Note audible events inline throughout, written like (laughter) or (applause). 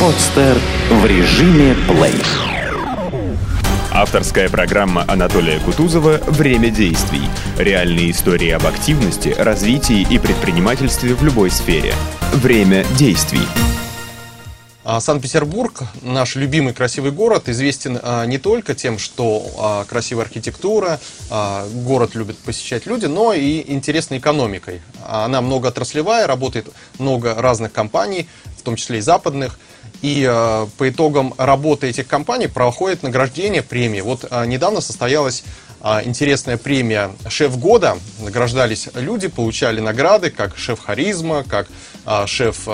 Подстер в режиме плей. Авторская программа Анатолия Кутузова «Время действий». Реальные истории об активности, развитии и предпринимательстве в любой сфере. Время действий. А, Санкт-Петербург, наш любимый красивый город, известен а, не только тем, что а, красивая архитектура, город любят посещать люди, но и интересной экономикой. Она многоотраслевая, работает много разных компаний, в том числе и западных. И по итогам работы этих компаний проходит награждение премии. Вот недавно состоялась интересная премия «Шеф года». Награждались люди, получали награды, как шеф харизма, как шеф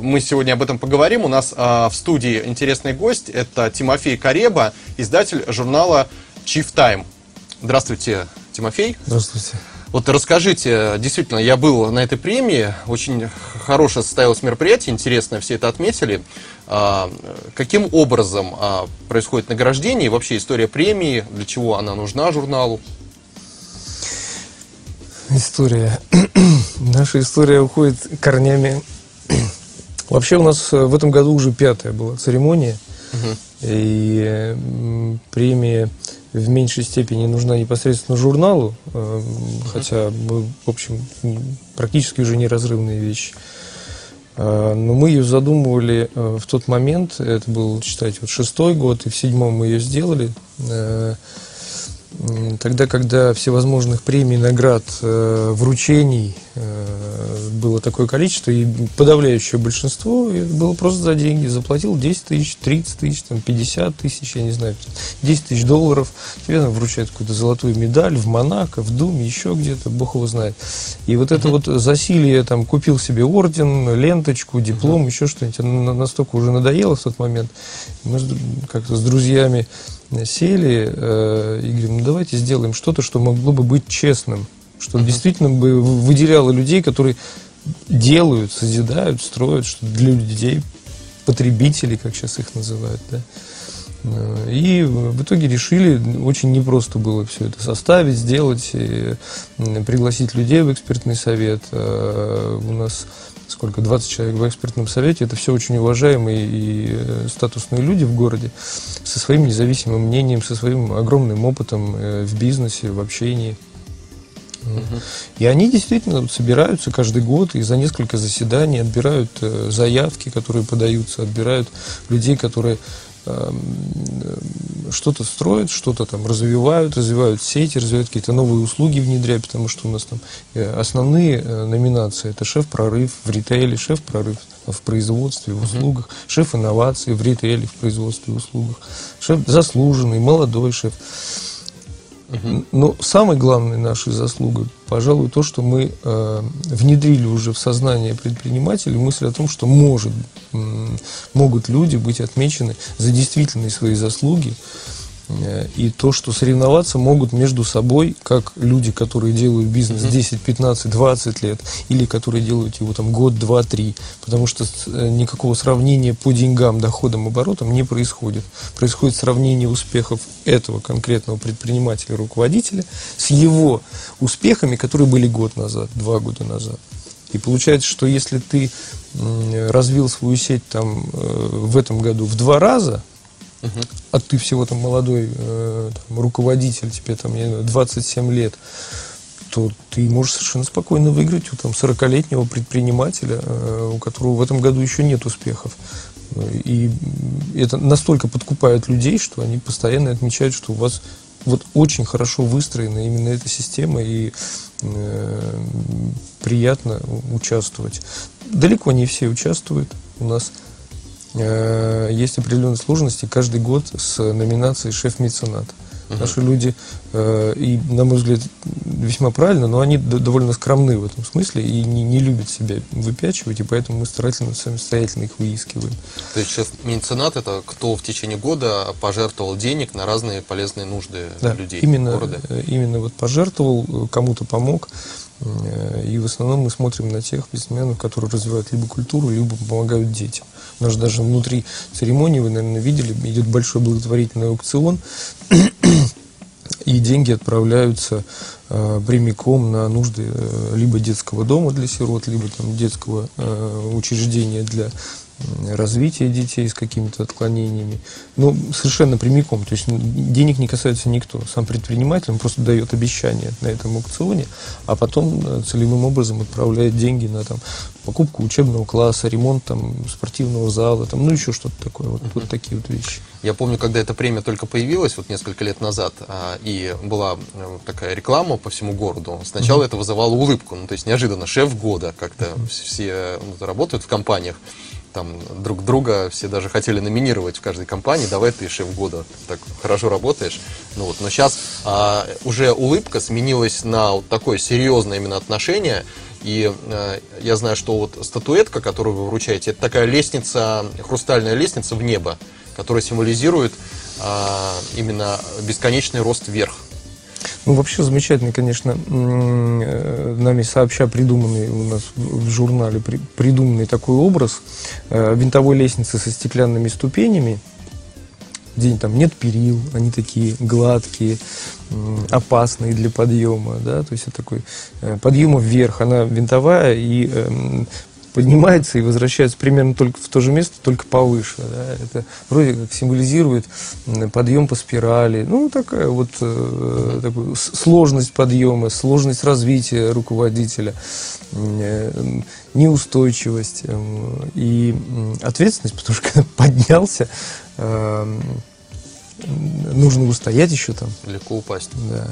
мы сегодня об этом поговорим. У нас в студии интересный гость. Это Тимофей Кареба, издатель журнала Chief Time. Здравствуйте, Тимофей. Здравствуйте. Вот расскажите, действительно, я был на этой премии, очень хорошее состоялось мероприятие, интересно, все это отметили. А, каким образом а, происходит награждение и вообще история премии, для чего она нужна журналу? История. (clears throat) Наша история уходит корнями (clears throat) Вообще у нас э, в этом году уже пятая была церемония. Угу. И премия в меньшей степени нужна непосредственно журналу, э, хотя мы, в общем, практически уже неразрывные вещи. А, но мы ее задумывали э, в тот момент, это был, считайте, вот шестой год, и в седьмом мы ее сделали. Тогда, когда всевозможных премий, наград, вручений было такое количество, и подавляющее большинство было просто за деньги. Заплатил 10 тысяч, 30 тысяч, там, 50 тысяч, я не знаю, 10 тысяч долларов. Тебе там вручают какую-то золотую медаль в Монако, в Думе, еще где-то, бог его знает. И вот это вот засилие, там, купил себе орден, ленточку, диплом, еще что-нибудь, настолько уже надоело в тот момент. Мы как-то с друзьями сели э, и говорим, ну давайте сделаем что-то, что могло бы быть честным, что действительно бы выделяло людей, которые делают, созидают, строят, что для людей, потребителей, как сейчас их называют, да. И в итоге решили, очень непросто было все это составить, сделать, пригласить людей в экспертный совет. А у нас сколько, 20 человек в экспертном совете, это все очень уважаемые и э, статусные люди в городе со своим независимым мнением, со своим огромным опытом э, в бизнесе, в общении. И они действительно собираются каждый год и за несколько заседаний отбирают э, заявки, которые подаются, отбирают людей, которые эм, э, что-то строят, что-то там развивают, развивают сети, развивают какие-то новые услуги внедряют, потому что у нас там э, основные номинации это шеф-прорыв в ритейле, шеф-прорыв в производстве, в услугах, шеф инноваций в ритейле, в производстве и услугах, шеф заслуженный, молодой шеф. Но самой главной нашей заслугой, пожалуй, то, что мы э, внедрили уже в сознание предпринимателей мысль о том, что может, э, могут люди быть отмечены за действительные свои заслуги, и то, что соревноваться могут между собой, как люди, которые делают бизнес 10, 15, 20 лет, или которые делают его там год, два, три, потому что э, никакого сравнения по деньгам, доходам, оборотам не происходит. Происходит сравнение успехов этого конкретного предпринимателя, руководителя с его успехами, которые были год назад, два года назад. И получается, что если ты развил свою сеть там, э, в этом году в два раза, Угу. А ты всего там молодой э, там, руководитель, тебе там, я знаю, 27 лет, то ты можешь совершенно спокойно выиграть у там 40-летнего предпринимателя, э, у которого в этом году еще нет успехов. И это настолько подкупает людей, что они постоянно отмечают, что у вас вот очень хорошо выстроена именно эта система и э, приятно участвовать. Далеко не все участвуют. У нас Э, есть определенные сложности каждый год с номинацией «Шеф-меценат». Uh-huh. Наши люди, э, и, на мой взгляд, весьма правильно, но они довольно скромны в этом смысле и не, не любят себя выпячивать, и поэтому мы старательно, самостоятельно их выискиваем. То есть шеф-меценат – это кто в течение года пожертвовал денег на разные полезные нужды да, людей именно, города? Э, именно вот пожертвовал, кому-то помог, и в основном мы смотрим на тех бизнесменов, которые развивают либо культуру, либо помогают детям. У нас даже внутри церемонии, вы, наверное, видели, идет большой благотворительный аукцион, и деньги отправляются э, прямиком на нужды э, либо детского дома для сирот, либо там детского э, учреждения для развития детей с какими-то отклонениями. Ну, совершенно прямиком. То есть денег не касается никто. Сам предприниматель он просто дает обещание на этом аукционе, а потом э, целевым образом отправляет деньги на там, покупку учебного класса, ремонт там, спортивного зала, там, ну еще что-то такое. Вот, вот такие вот вещи. Я помню, когда эта премия только появилась, вот несколько лет назад, а, и была э, такая реклама по всему городу, сначала это вызывало улыбку, ну, то есть неожиданно шеф года, как-то все ну, работают в компаниях, там друг друга все даже хотели номинировать в каждой компании, давай ты шеф года, так хорошо работаешь. Ну вот, но сейчас а, уже улыбка сменилась на вот такое серьезное именно отношение. И э, я знаю, что вот статуэтка, которую вы вручаете, это такая лестница, хрустальная лестница в небо, которая символизирует э, именно бесконечный рост вверх. Ну, вообще замечательный, конечно, э, нами сообща придуманный у нас в журнале придуманный такой образ э, винтовой лестницы со стеклянными ступенями, где там нет перил, они такие гладкие, опасные для подъема, да, то есть это такой э, подъема вверх, она винтовая и эм, поднимается и возвращается примерно только в то же место, только повыше. Да? Это вроде как символизирует подъем по спирали. Ну, такая вот э, такую сложность подъема, сложность развития руководителя, э, неустойчивость э, и ответственность, потому что когда поднялся, э, нужно устоять еще там. Легко упасть. Да.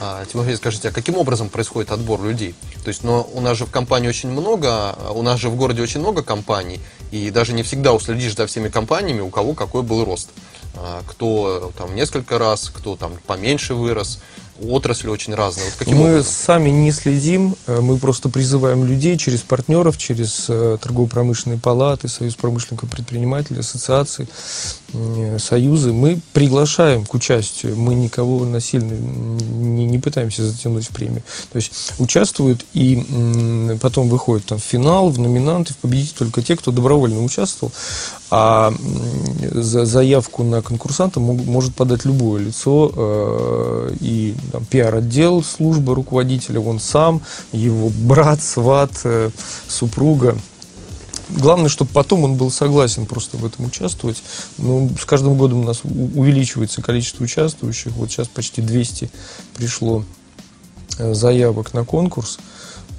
А, Тимофей, скажите, а каким образом происходит отбор людей? То есть, но у нас же в компании очень много, у нас же в городе очень много компаний, и даже не всегда уследишь за всеми компаниями, у кого какой был рост. А, кто там несколько раз, кто там поменьше вырос отрасли очень разные. Вот каким мы образом? сами не следим, э, мы просто призываем людей через партнеров, через э, торгово-промышленные палаты, Союз промышленников предпринимателей, ассоциации, союзы. Мы приглашаем к участию, мы никого насильно не, не пытаемся затянуть в премию. То есть участвуют и потом выходят там, в финал, в номинанты, в победитель только те, кто добровольно участвовал. А за заявку на конкурсанта может подать любое лицо и там, пиар-отдел службы руководителя, он сам, его брат, сват, э, супруга. Главное, чтобы потом он был согласен просто в этом участвовать. Ну, с каждым годом у нас увеличивается количество участвующих. Вот сейчас почти 200 пришло э, заявок на конкурс.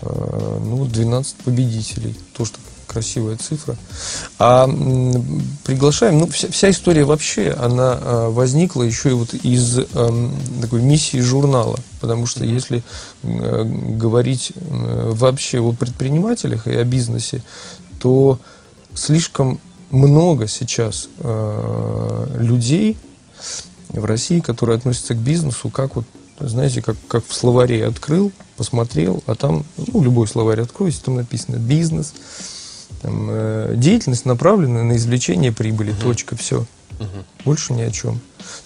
Э, ну, 12 победителей. То, что красивая цифра. А приглашаем, ну, вся, вся история вообще, она а, возникла еще и вот из а, такой миссии журнала. Потому что если а, говорить вообще о предпринимателях и о бизнесе, то слишком много сейчас а, людей в России, которые относятся к бизнесу, как вот знаете, как, как в словаре открыл, посмотрел, а там, ну, любой словарь откройте, там написано бизнес, там, э, деятельность направлена на извлечение прибыли, угу. точка, все. Угу. Больше ни о чем.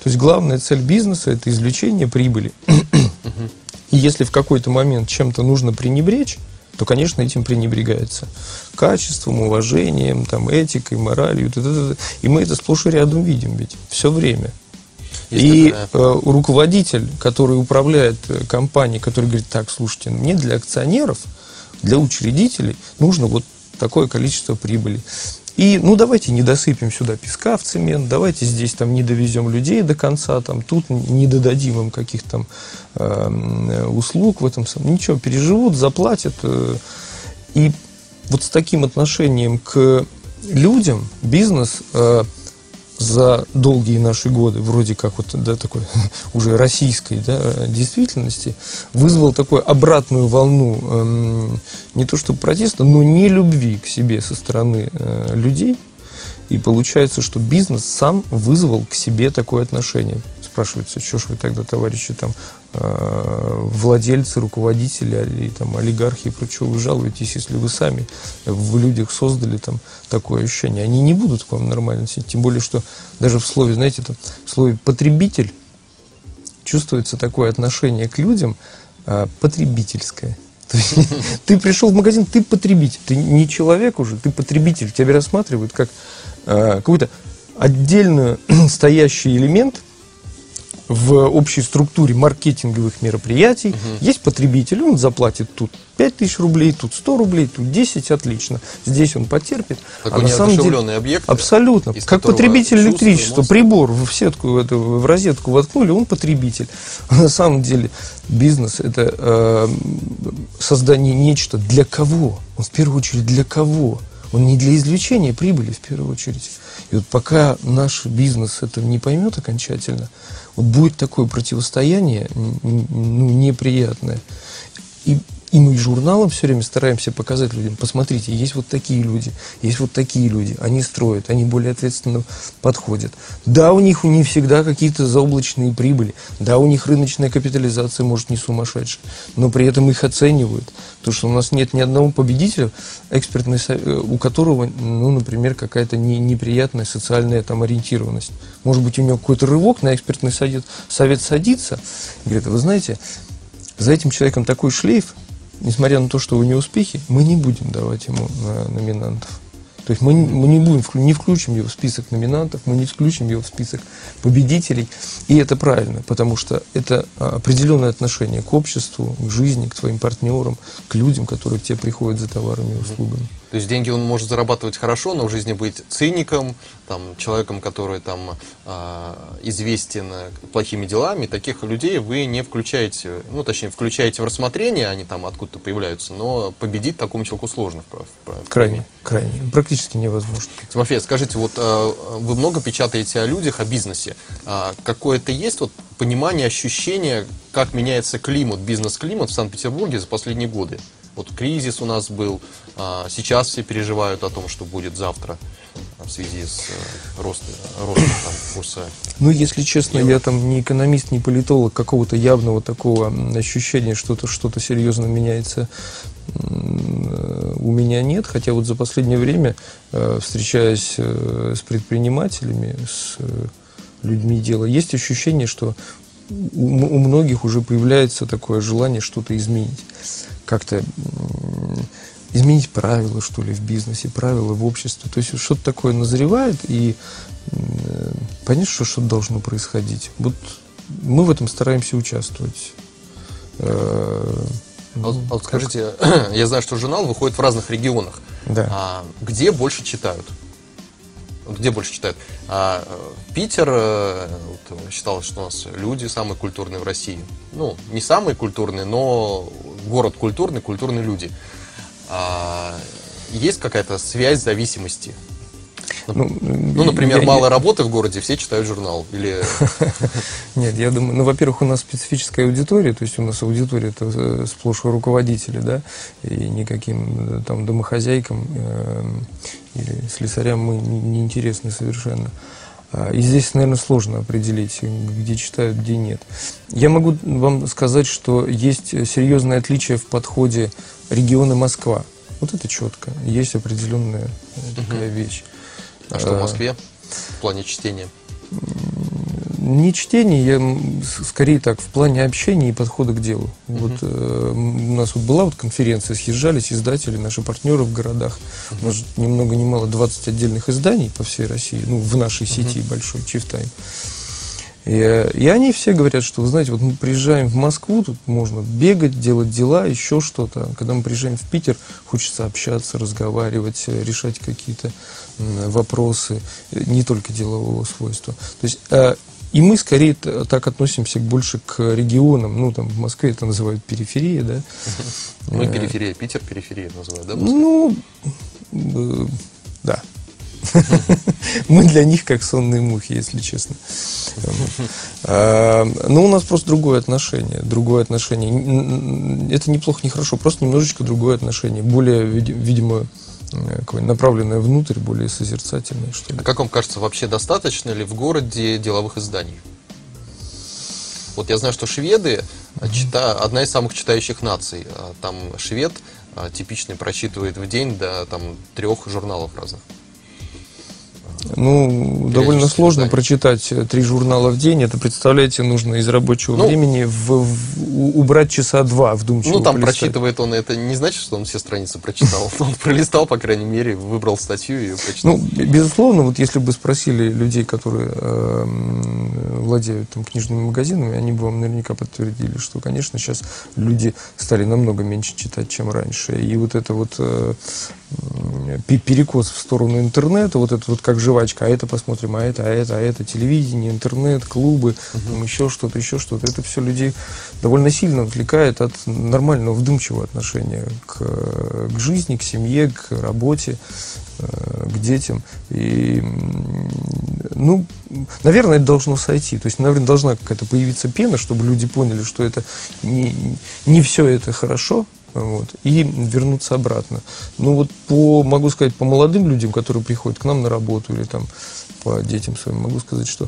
То есть главная цель бизнеса – это извлечение прибыли. Угу. И если в какой-то момент чем-то нужно пренебречь, то, конечно, этим пренебрегается. Качеством, уважением, там, этикой, моралью. Т -т -т И мы это сплошь и рядом видим ведь все время. Есть и такая... э, руководитель, который управляет э, компанией, который говорит, так, слушайте, мне для акционеров, для учредителей нужно вот такое количество прибыли. И, ну, давайте не досыпем сюда песка в цемент, давайте здесь там не довезем людей до конца, там, тут не додадим им каких-то там э, услуг в этом самом. Ничего, переживут, заплатят. Э, и вот с таким отношением к людям бизнес э, за долгие наши годы, вроде как вот да, такой (laughs) уже российской да, действительности, вызвал такую обратную волну э, не то что протеста, но не любви к себе со стороны э, людей. И получается, что бизнес сам вызвал к себе такое отношение. Спрашивается, что ж вы тогда, товарищи, там, Э, владельцы, руководители или там, олигархи и прочего, вы жалуетесь, если вы сами в людях создали там такое ощущение. Они не будут к вам нормально относиться. Тем более, что даже в слове, знаете, там, в слове потребитель чувствуется такое отношение к людям а, потребительское. То есть, (laughs) ты пришел в магазин, ты потребитель, ты не человек уже, ты потребитель. Тебя рассматривают как а, какой-то отдельно (clears throat) стоящий элемент – в общей структуре маркетинговых мероприятий. Угу. Есть потребитель, он заплатит тут 5 тысяч рублей, тут 100 рублей, тут 10, отлично. Здесь он потерпит. Такой а на самом деле, объект. абсолютно. Как потребитель электричества, прибор в сетку, это, в розетку воткнули, он потребитель. А (laughs) на самом деле бизнес это э, создание нечто для кого? Он в первую очередь для кого? Он не для извлечения прибыли в первую очередь. И вот пока наш бизнес это не поймет окончательно, вот будет такое противостояние ну, неприятное. И, и мы журналом все время стараемся показать людям, посмотрите, есть вот такие люди, есть вот такие люди, они строят, они более ответственно подходят. Да, у них не всегда какие-то заоблачные прибыли, да, у них рыночная капитализация может не сумасшедшая, но при этом их оценивают. Потому что у нас нет ни одного победителя, экспертный, э, у которого, ну, например, какая-то не- неприятная социальная там ориентированность. Может быть, у него какой-то рывок на экспертный совет, совет садится, говорит, «А вы знаете, за этим человеком такой шлейф, несмотря на то, что у него успехи, мы не будем давать ему на номинантов. То есть мы, не- мы не будем, не включим его в список номинантов, мы не включим его в список победителей. И это правильно, потому что это а, определенное отношение к обществу, к жизни, к твоим партнерам, к людям, которые к тебе приходят за товарами и услугами. То есть деньги он может зарабатывать хорошо, но в жизни быть циником, там, человеком, который там а, известен э, плохими делами. Таких людей вы не включаете, ну, точнее, включаете в рассмотрение, они там откуда-то появляются, но победить такому человеку сложно. Крайне, крайне, практически невозможно. Тимофей, скажите, вот а, вы много печатаете о людях, о бизнесе. А, Какое-то есть вот понимание, ощущение, как меняется климат, бизнес-климат в Санкт-Петербурге за последние годы? Вот кризис у нас был, а, сейчас все переживают о том, что будет завтра в связи с э, ростом, ростом там, курса. Ну, если честно, я там не экономист, не политолог, какого-то явного такого ощущения, что-то что серьезно меняется, э, у меня нет. Хотя вот за последнее время, э, встречаясь с предпринимателями, с людьми дела, есть ощущение, что у многих уже появляется такое желание что-то изменить. Как-то изменить правила, что ли, в бизнесе, правила в обществе. То есть что-то такое назревает, и м, понятно, что что-то должно происходить. Вот мы в этом стараемся участвовать. Э, А вот, а вот скажите, (clears throat) я знаю, что журнал выходит в разных регионах. Да. А где больше читают? Где больше читают? А, э, Питер, э, вот, считалось, что у нас люди самые культурные в России. Ну, не самые культурные, но город культурный, культурные люди. А, есть какая-то связь зависимости? Ну, Ну, например, я- мало я- работы в городе, все читают журнал. Или (laughs) Нет, я думаю, ну, во-первых, у нас специфическая аудитория, то есть у нас аудитория это э, сплошь руководители, да, и никаким э, там домохозяйкам э, или слесарям мы не, не интересны совершенно. И здесь, наверное, сложно определить, где читают, где нет. Я могу вам сказать, что есть серьезное отличие в подходе региона Москва. Вот это четко. Есть определенная такая вещь. а что в А, Москве в плане чтения? Не чтение, я скорее так, в плане общения и подхода к делу. Вот э, у нас вот была вот конференция, съезжались издатели, наши партнеры в городах. У нас же ни много ни мало 20 отдельных изданий по всей России, ну, в нашей сети большой, Чифтайм. И, и они все говорят, что, вы знаете, вот мы приезжаем в Москву, тут можно бегать, делать дела, еще что-то. А Когда мы приезжаем в Питер, хочется общаться, разговаривать, э, решать какие-то вопросы, э, не только делового свойства. То есть, э, и мы скорее так относимся больше к регионам. Ну, там в Москве это называют периферия, да. Ну, Э, периферия, Питер периферия называют, да? Ну, э, да. (laughs) Мы для них как сонные мухи, если честно. А, Но у нас просто другое отношение. Другое отношение. Это неплохо, не хорошо, просто немножечко другое отношение. Более, види- видимо, э, направленное внутрь, более созерцательное, что ли. А как вам кажется, вообще достаточно ли в городе деловых изданий? Вот я знаю, что шведы а, чита- одна из самых читающих наций. А, Там швед а, типичный прочитывает в день до там трех журналов разных. Ну, довольно сложно издание. прочитать э, три журнала в день. Это, представляете, нужно из рабочего ну, времени в, в, убрать часа два вдумчиво Ну, там полистать. прочитывает он, это не значит, что он все страницы прочитал. (laughs) Он пролистал, по крайней мере, выбрал статью и прочитал. Ну, безусловно, вот если бы спросили людей, которые э, владеют там, книжными магазинами, они бы вам наверняка подтвердили, что, конечно, сейчас люди стали намного меньше читать, чем раньше. И вот это вот э, перекос в сторону интернета, вот это вот как жвачка, а это посмотрим, а это, а это, а это, телевидение, интернет, клубы, угу. еще что-то, еще что-то. Это все людей довольно сильно отвлекает от нормального вдумчивого отношения к, к жизни, к семье, к работе, э, к детям. И, ну, наверное, это должно сойти. То есть, наверное, должна какая-то появиться пена, чтобы люди поняли, что это не, не все это хорошо, вот, и вернуться обратно. Ну вот по, могу сказать, по молодым людям, которые приходят к нам на работу или там по детям своим, могу сказать, что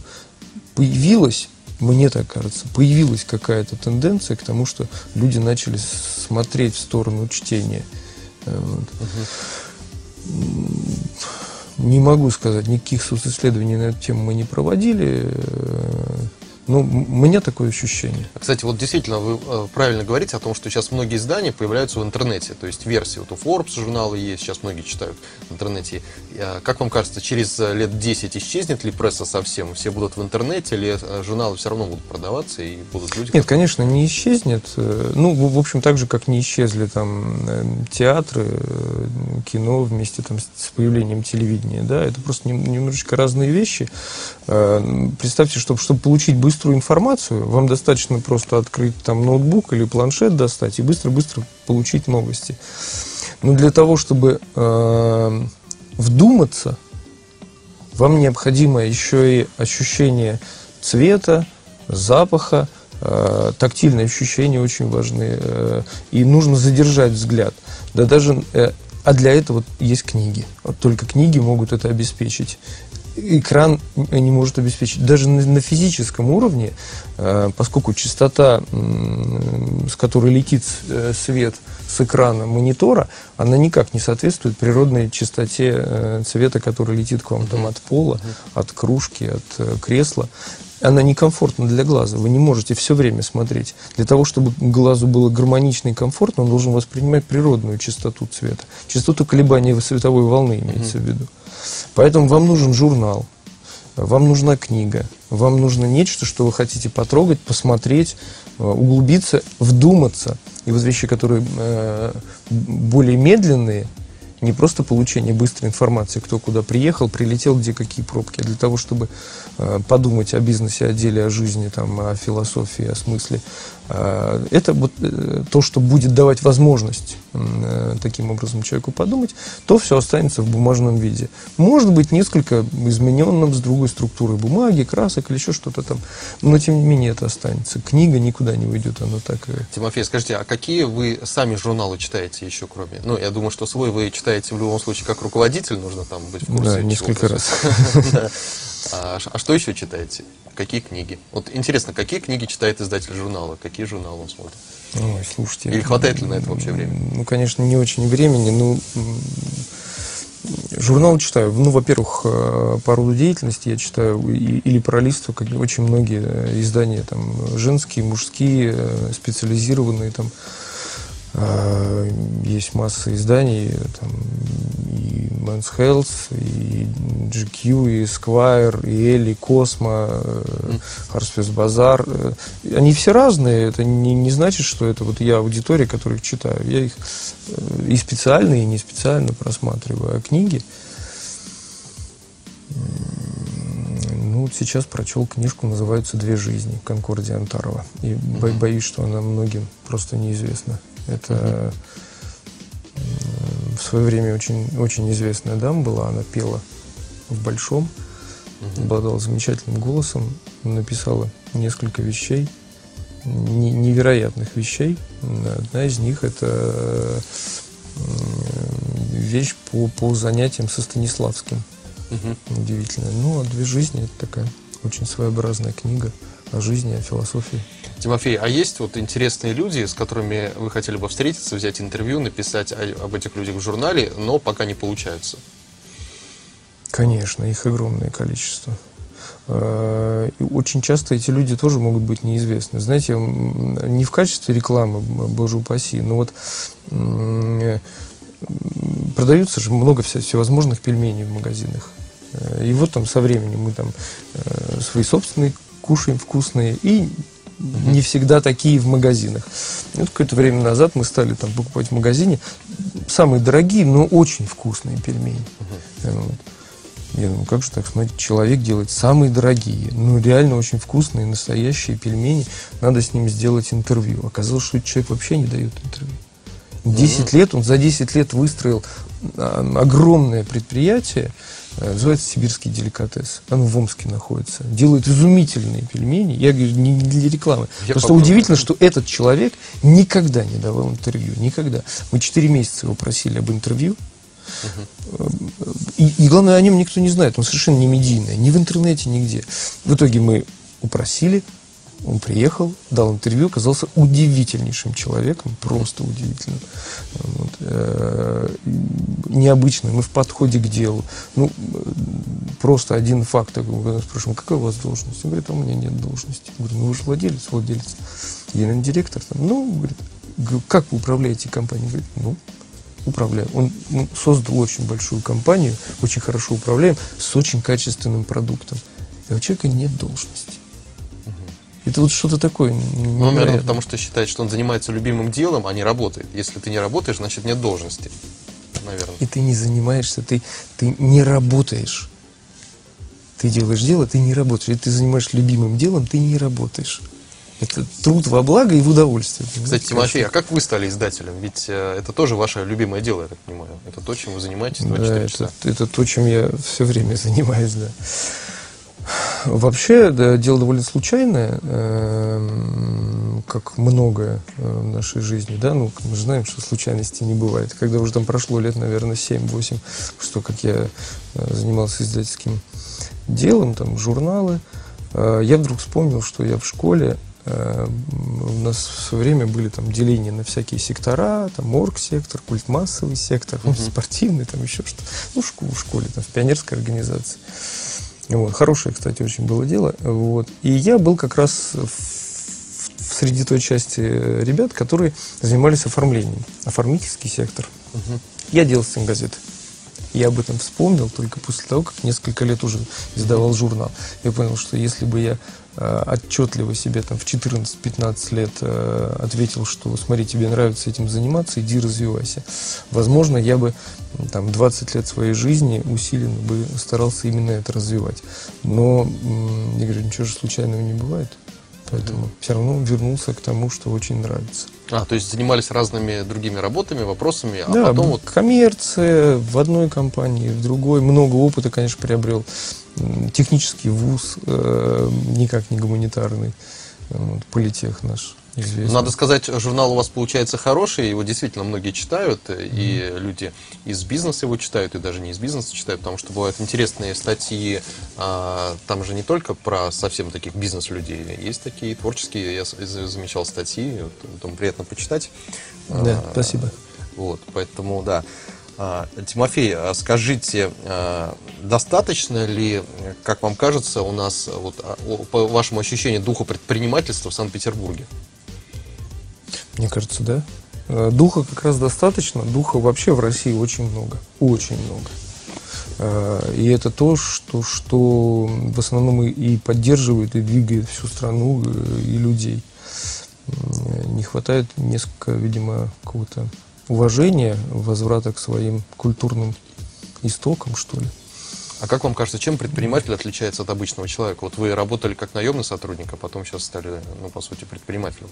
появилась, мне так кажется, появилась какая-то тенденция к тому, что люди начали смотреть в сторону чтения. Вот. Угу. Не могу сказать, никаких социсследований на эту тему мы не проводили. Ну, меня такое ощущение. Кстати, вот действительно, вы э, правильно говорите о том, что сейчас многие издания появляются в интернете. То есть версии, вот у Forbes журнала есть, сейчас многие читают в интернете. Э, как вам кажется, через э, лет 10 исчезнет ли пресса совсем? Все будут в интернете, или журналы все равно будут продаваться и будут люди? Нет, конечно, не исчезнет. Ну, в общем, так же, как не исчезли там театры, кино вместе там с появлением телевидения, да, это просто немножечко разные вещи. Представьте, чтобы, чтобы получить быстро быструю информацию, вам достаточно просто открыть там ноутбук или планшет достать и быстро-быстро получить новости. Но для того, чтобы э, вдуматься, вам необходимо еще и ощущение цвета, запаха, э, тактильные ощущения очень важны. Э, и нужно задержать взгляд. Да даже э, а для этого есть книги. Вот только книги могут это обеспечить экран не может обеспечить. Даже на, на физическом уровне, э, поскольку частота, э, с которой летит э, свет с экрана монитора, она никак не соответствует природной частоте э, цвета, который летит к вам там от пола, от кружки, от э, кресла. Она некомфортна для глаза. Вы не можете все время смотреть. Для того, чтобы глазу было гармонично и комфортно, он должен воспринимать природную частоту цвета. Частоту колебания световой волны имеется mm-hmm. в виду. Поэтому вам нужен журнал, вам нужна книга, вам нужно нечто, что вы хотите потрогать, посмотреть, э, углубиться, вдуматься. И вот вещи, которые э, более медленные, не просто получение быстрой информации, кто куда приехал, прилетел, где какие пробки, а для того, чтобы э, подумать о бизнесе, о деле, о жизни, там, о философии, о смысле. Э, это вот э, то, что будет давать возможность э, таким образом человеку подумать, то все останется в бумажном виде. Может быть, несколько измененным с другой структурой бумаги, красок или еще что-то там, но тем не менее это останется. Книга никуда не уйдет, она так и... Тимофей, скажите, а какие вы сами журналы читаете еще кроме? Ну, я думаю, что свой вы читаете в любом случае как руководитель, нужно там быть в курсе. Да, несколько раз. (laughs) А, а что еще читаете? Какие книги? Вот интересно, какие книги читает издатель журнала? Какие журналы он смотрит? Ой, слушайте. Или хватает ли на это вообще времени? Ну, конечно, не очень времени. Ну, журнал читаю. Ну, во-первых, э, по роду деятельности я читаю или пролистываю как очень многие э, издания, там, женские, мужские, э, специализированные, там, есть масса изданий, там, и Men's Health, и GQ, и Esquire, и Элли, Космо, Харспес Базар. Они все разные, это не, не значит, что это вот я аудитория, которая их читаю. Я их э, и специально, и не специально просматриваю. А книги, ну, вот сейчас прочел книжку, называется «Две жизни» Конкордия Антарова. И боюсь, что она многим просто неизвестна. Это в свое время очень, очень известная дама была, она пела в Большом, обладала замечательным голосом, написала несколько вещей, невероятных вещей. Одна из них это вещь по, по занятиям со Станиславским. Угу. Удивительно. Ну, а «Две жизни» — это такая очень своеобразная книга о жизни, о философии. Тимофей, а есть вот интересные люди, с которыми вы хотели бы встретиться, взять интервью, написать об этих людях в журнале, но пока не получается? Конечно, их огромное количество. Э, и очень часто эти люди тоже могут быть неизвестны. Знаете, не в качестве рекламы, боже упаси, но вот продаются же много всевозможных пельменей в магазинах. Э, и вот там со временем мы там э, свои собственные кушаем вкусные и не всегда такие в магазинах. Вот какое-то время назад мы стали там покупать в магазине самые дорогие, но очень вкусные пельмени. Вот. Я думаю, как же так, смотрите, человек делает самые дорогие, ну реально очень вкусные, настоящие пельмени, надо с ним сделать интервью. Оказалось, что человек вообще не дает интервью. 10 лет, он за 10 лет выстроил а, огромное предприятие, называется «Сибирский деликатес». Оно в Омске находится. Делают изумительные пельмени. Я говорю, не для рекламы. Я Просто попробую. удивительно, что этот человек никогда не давал интервью. Никогда. Мы 4 месяца его просили об интервью. И, и главное, о нем никто не знает. Он совершенно не медийный. Ни в интернете, нигде. В итоге мы упросили, он приехал, дал интервью, оказался удивительнейшим человеком, просто удивительным. Вот, необычным и в подходе к делу. Ну, просто один факт, когда спрашиваем, какая у вас должность? Он говорит, а у меня нет должности. Я говорю, ну вы же владелец, владелец. Генеральный директор. Там, ну, говорит, как вы управляете компанией? Говорит, ну, управляю. Он, он создал очень большую компанию, очень хорошо управляем, с очень качественным продуктом. И у человека нет должности. Это вот что-то такое. Ну, наверное, потому что считает, что он занимается любимым делом, а не работает. Если ты не работаешь, значит нет должности. Наверное. И ты не занимаешься, ты, ты не работаешь. Ты делаешь дело, ты не работаешь. Если ты занимаешься любимым делом, ты не работаешь. Это труд во благо и в удовольствие. Кстати, Тимофей, а как вы стали издателем? Ведь э, это тоже ваше любимое дело, я так понимаю. Это то, чем вы занимаетесь 24 да, часа. Это, это то, чем я все время занимаюсь, да. Вообще, да, дело довольно случайное, э, как многое э, в нашей жизни, да, ну, мы же знаем, что случайностей не бывает. Когда уже там прошло лет, наверное, 7-8, что как я э, занимался издательским делом, там, журналы, э, я вдруг вспомнил, что я в школе у нас в свое время были там деления на всякие сектора, там орг-сектор, культмассовый сектор, uh-huh. спортивный, там еще что-то. Ну, в школе, там, в пионерской организации. Вот. Хорошее, кстати, очень было дело. Вот. И я был как раз в, среди той части ребят, которые занимались оформлением. Оформительский сектор. Угу. Я делал стенгазеты. Я об этом вспомнил только после того, как несколько лет уже издавал журнал. Я понял, что если бы я э, отчетливо себе там в 14-15 лет э, ответил, что смотри, тебе нравится этим заниматься, иди развивайся. Возможно, я бы там 20 лет своей жизни усиленно бы старался именно это развивать. Но, я говорю, ничего же случайного не бывает. Поэтому все равно вернулся к тому, что очень нравится. А, то есть занимались разными другими работами, вопросами, а да, потом вот... коммерция в одной компании, в другой. Много опыта, конечно, приобрел. Технический вуз, э, никак не гуманитарный. Вот, политех наш известен. Надо сказать, журнал у вас получается хороший, его действительно многие читают, mm-hmm. и люди из бизнеса его читают, и даже не из бизнеса читают, потому что бывают интересные статьи, а, там же не только про совсем таких бизнес-людей, есть такие творческие, я замечал статьи, там приятно почитать. Да, а, спасибо. Вот, поэтому, да. А, Тимофей, а скажите, а, достаточно ли, как вам кажется, у нас, вот, по вашему ощущению, духа предпринимательства в Санкт-Петербурге? Мне кажется, да. Э, духа как раз достаточно. Духа вообще в России очень много. Очень много. Э, и это то, что, что в основном и поддерживает, и двигает всю страну, э, и людей. Не хватает несколько, видимо, какого-то уважения, возврата к своим культурным истокам, что ли. А как вам кажется, чем предприниматель отличается от обычного человека? Вот вы работали как наемный сотрудник, а потом сейчас стали, ну, по сути, предпринимателем.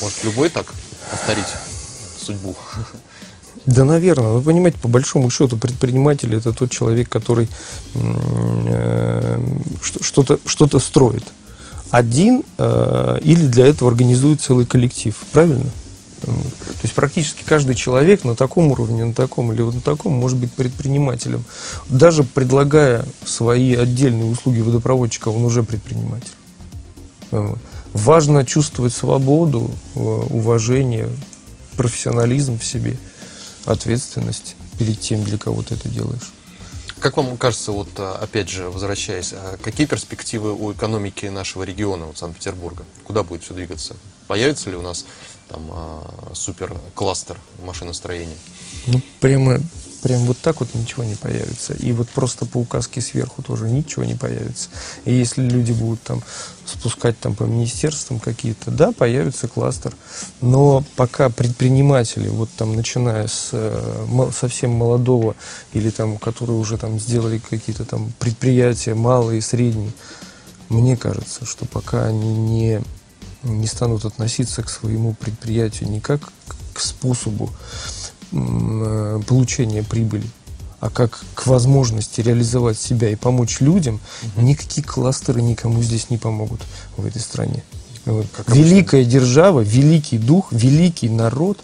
Может, любой так повторить судьбу? Да, наверное. Вы понимаете, по большому счету, предприниматель это тот человек, который э, что-то что строит. Один э, или для этого организует целый коллектив. Правильно? То есть практически каждый человек на таком уровне, на таком или вот на таком может быть предпринимателем. Даже предлагая свои отдельные услуги водопроводчика, он уже предприниматель. Важно чувствовать свободу, э, уважение, профессионализм в себе, ответственность перед тем, для кого ты это делаешь. Как вам кажется, вот опять же, возвращаясь, какие перспективы у экономики нашего региона, вот Санкт-Петербурга? Куда будет все двигаться? Появится ли у нас там супер кластер машиностроения? Ну, прямо прям вот так вот ничего не появится. И вот просто по указке сверху тоже ничего не появится. И если люди будут там спускать там по министерствам какие-то, да, появится кластер. Но пока предприниматели, вот там начиная с э, совсем молодого или там, которые уже там сделали какие-то там предприятия малые средние, мне кажется, что пока они не, не станут относиться к своему предприятию не как к способу Э, получения прибыли, а как к возможности реализовать себя и помочь людям, угу. никакие кластеры никому здесь не помогут в этой стране. Как Великая держава, великий дух, великий народ,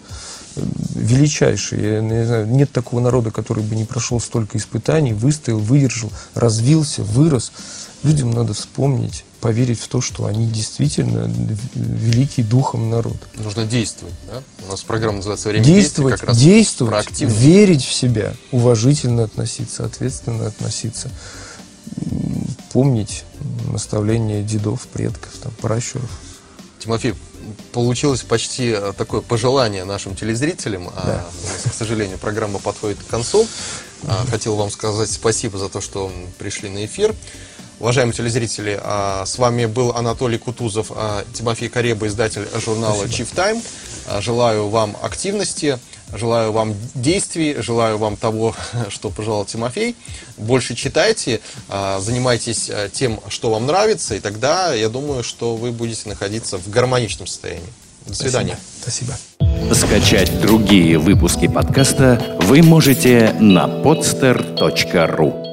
э, величайший. Я не знаю, нет такого народа, который бы не прошел столько испытаний, выстоял, выдержал, развился, вырос. Людям надо вспомнить поверить в то, что они действительно великий духом народ. Нужно действовать, да? У нас программа называется «Время действовать, действия», как раз действовать, верить в себя, уважительно относиться, ответственно относиться, помнить наставления дедов, предков, там, пращуров. Тимофей, получилось почти э, такое пожелание нашим телезрителям. А да. А, к сожалению, программа подходит к концу. А, хотел вам сказать спасибо за то, что пришли на эфир. Уважаемые телезрители, а, с вами был Анатолий Кутузов, а, Тимофей Кареба, издатель журнала Chief Time. А, желаю вам активности, желаю вам действий, желаю вам того, (laughs) что пожелал Тимофей. Больше читайте, занимайтесь тем, что вам нравится, и тогда я думаю, что вы будете находиться в гармоничном состоянии. До свидания. Спасибо. Скачать другие выпуски подкаста вы можете на podster.ru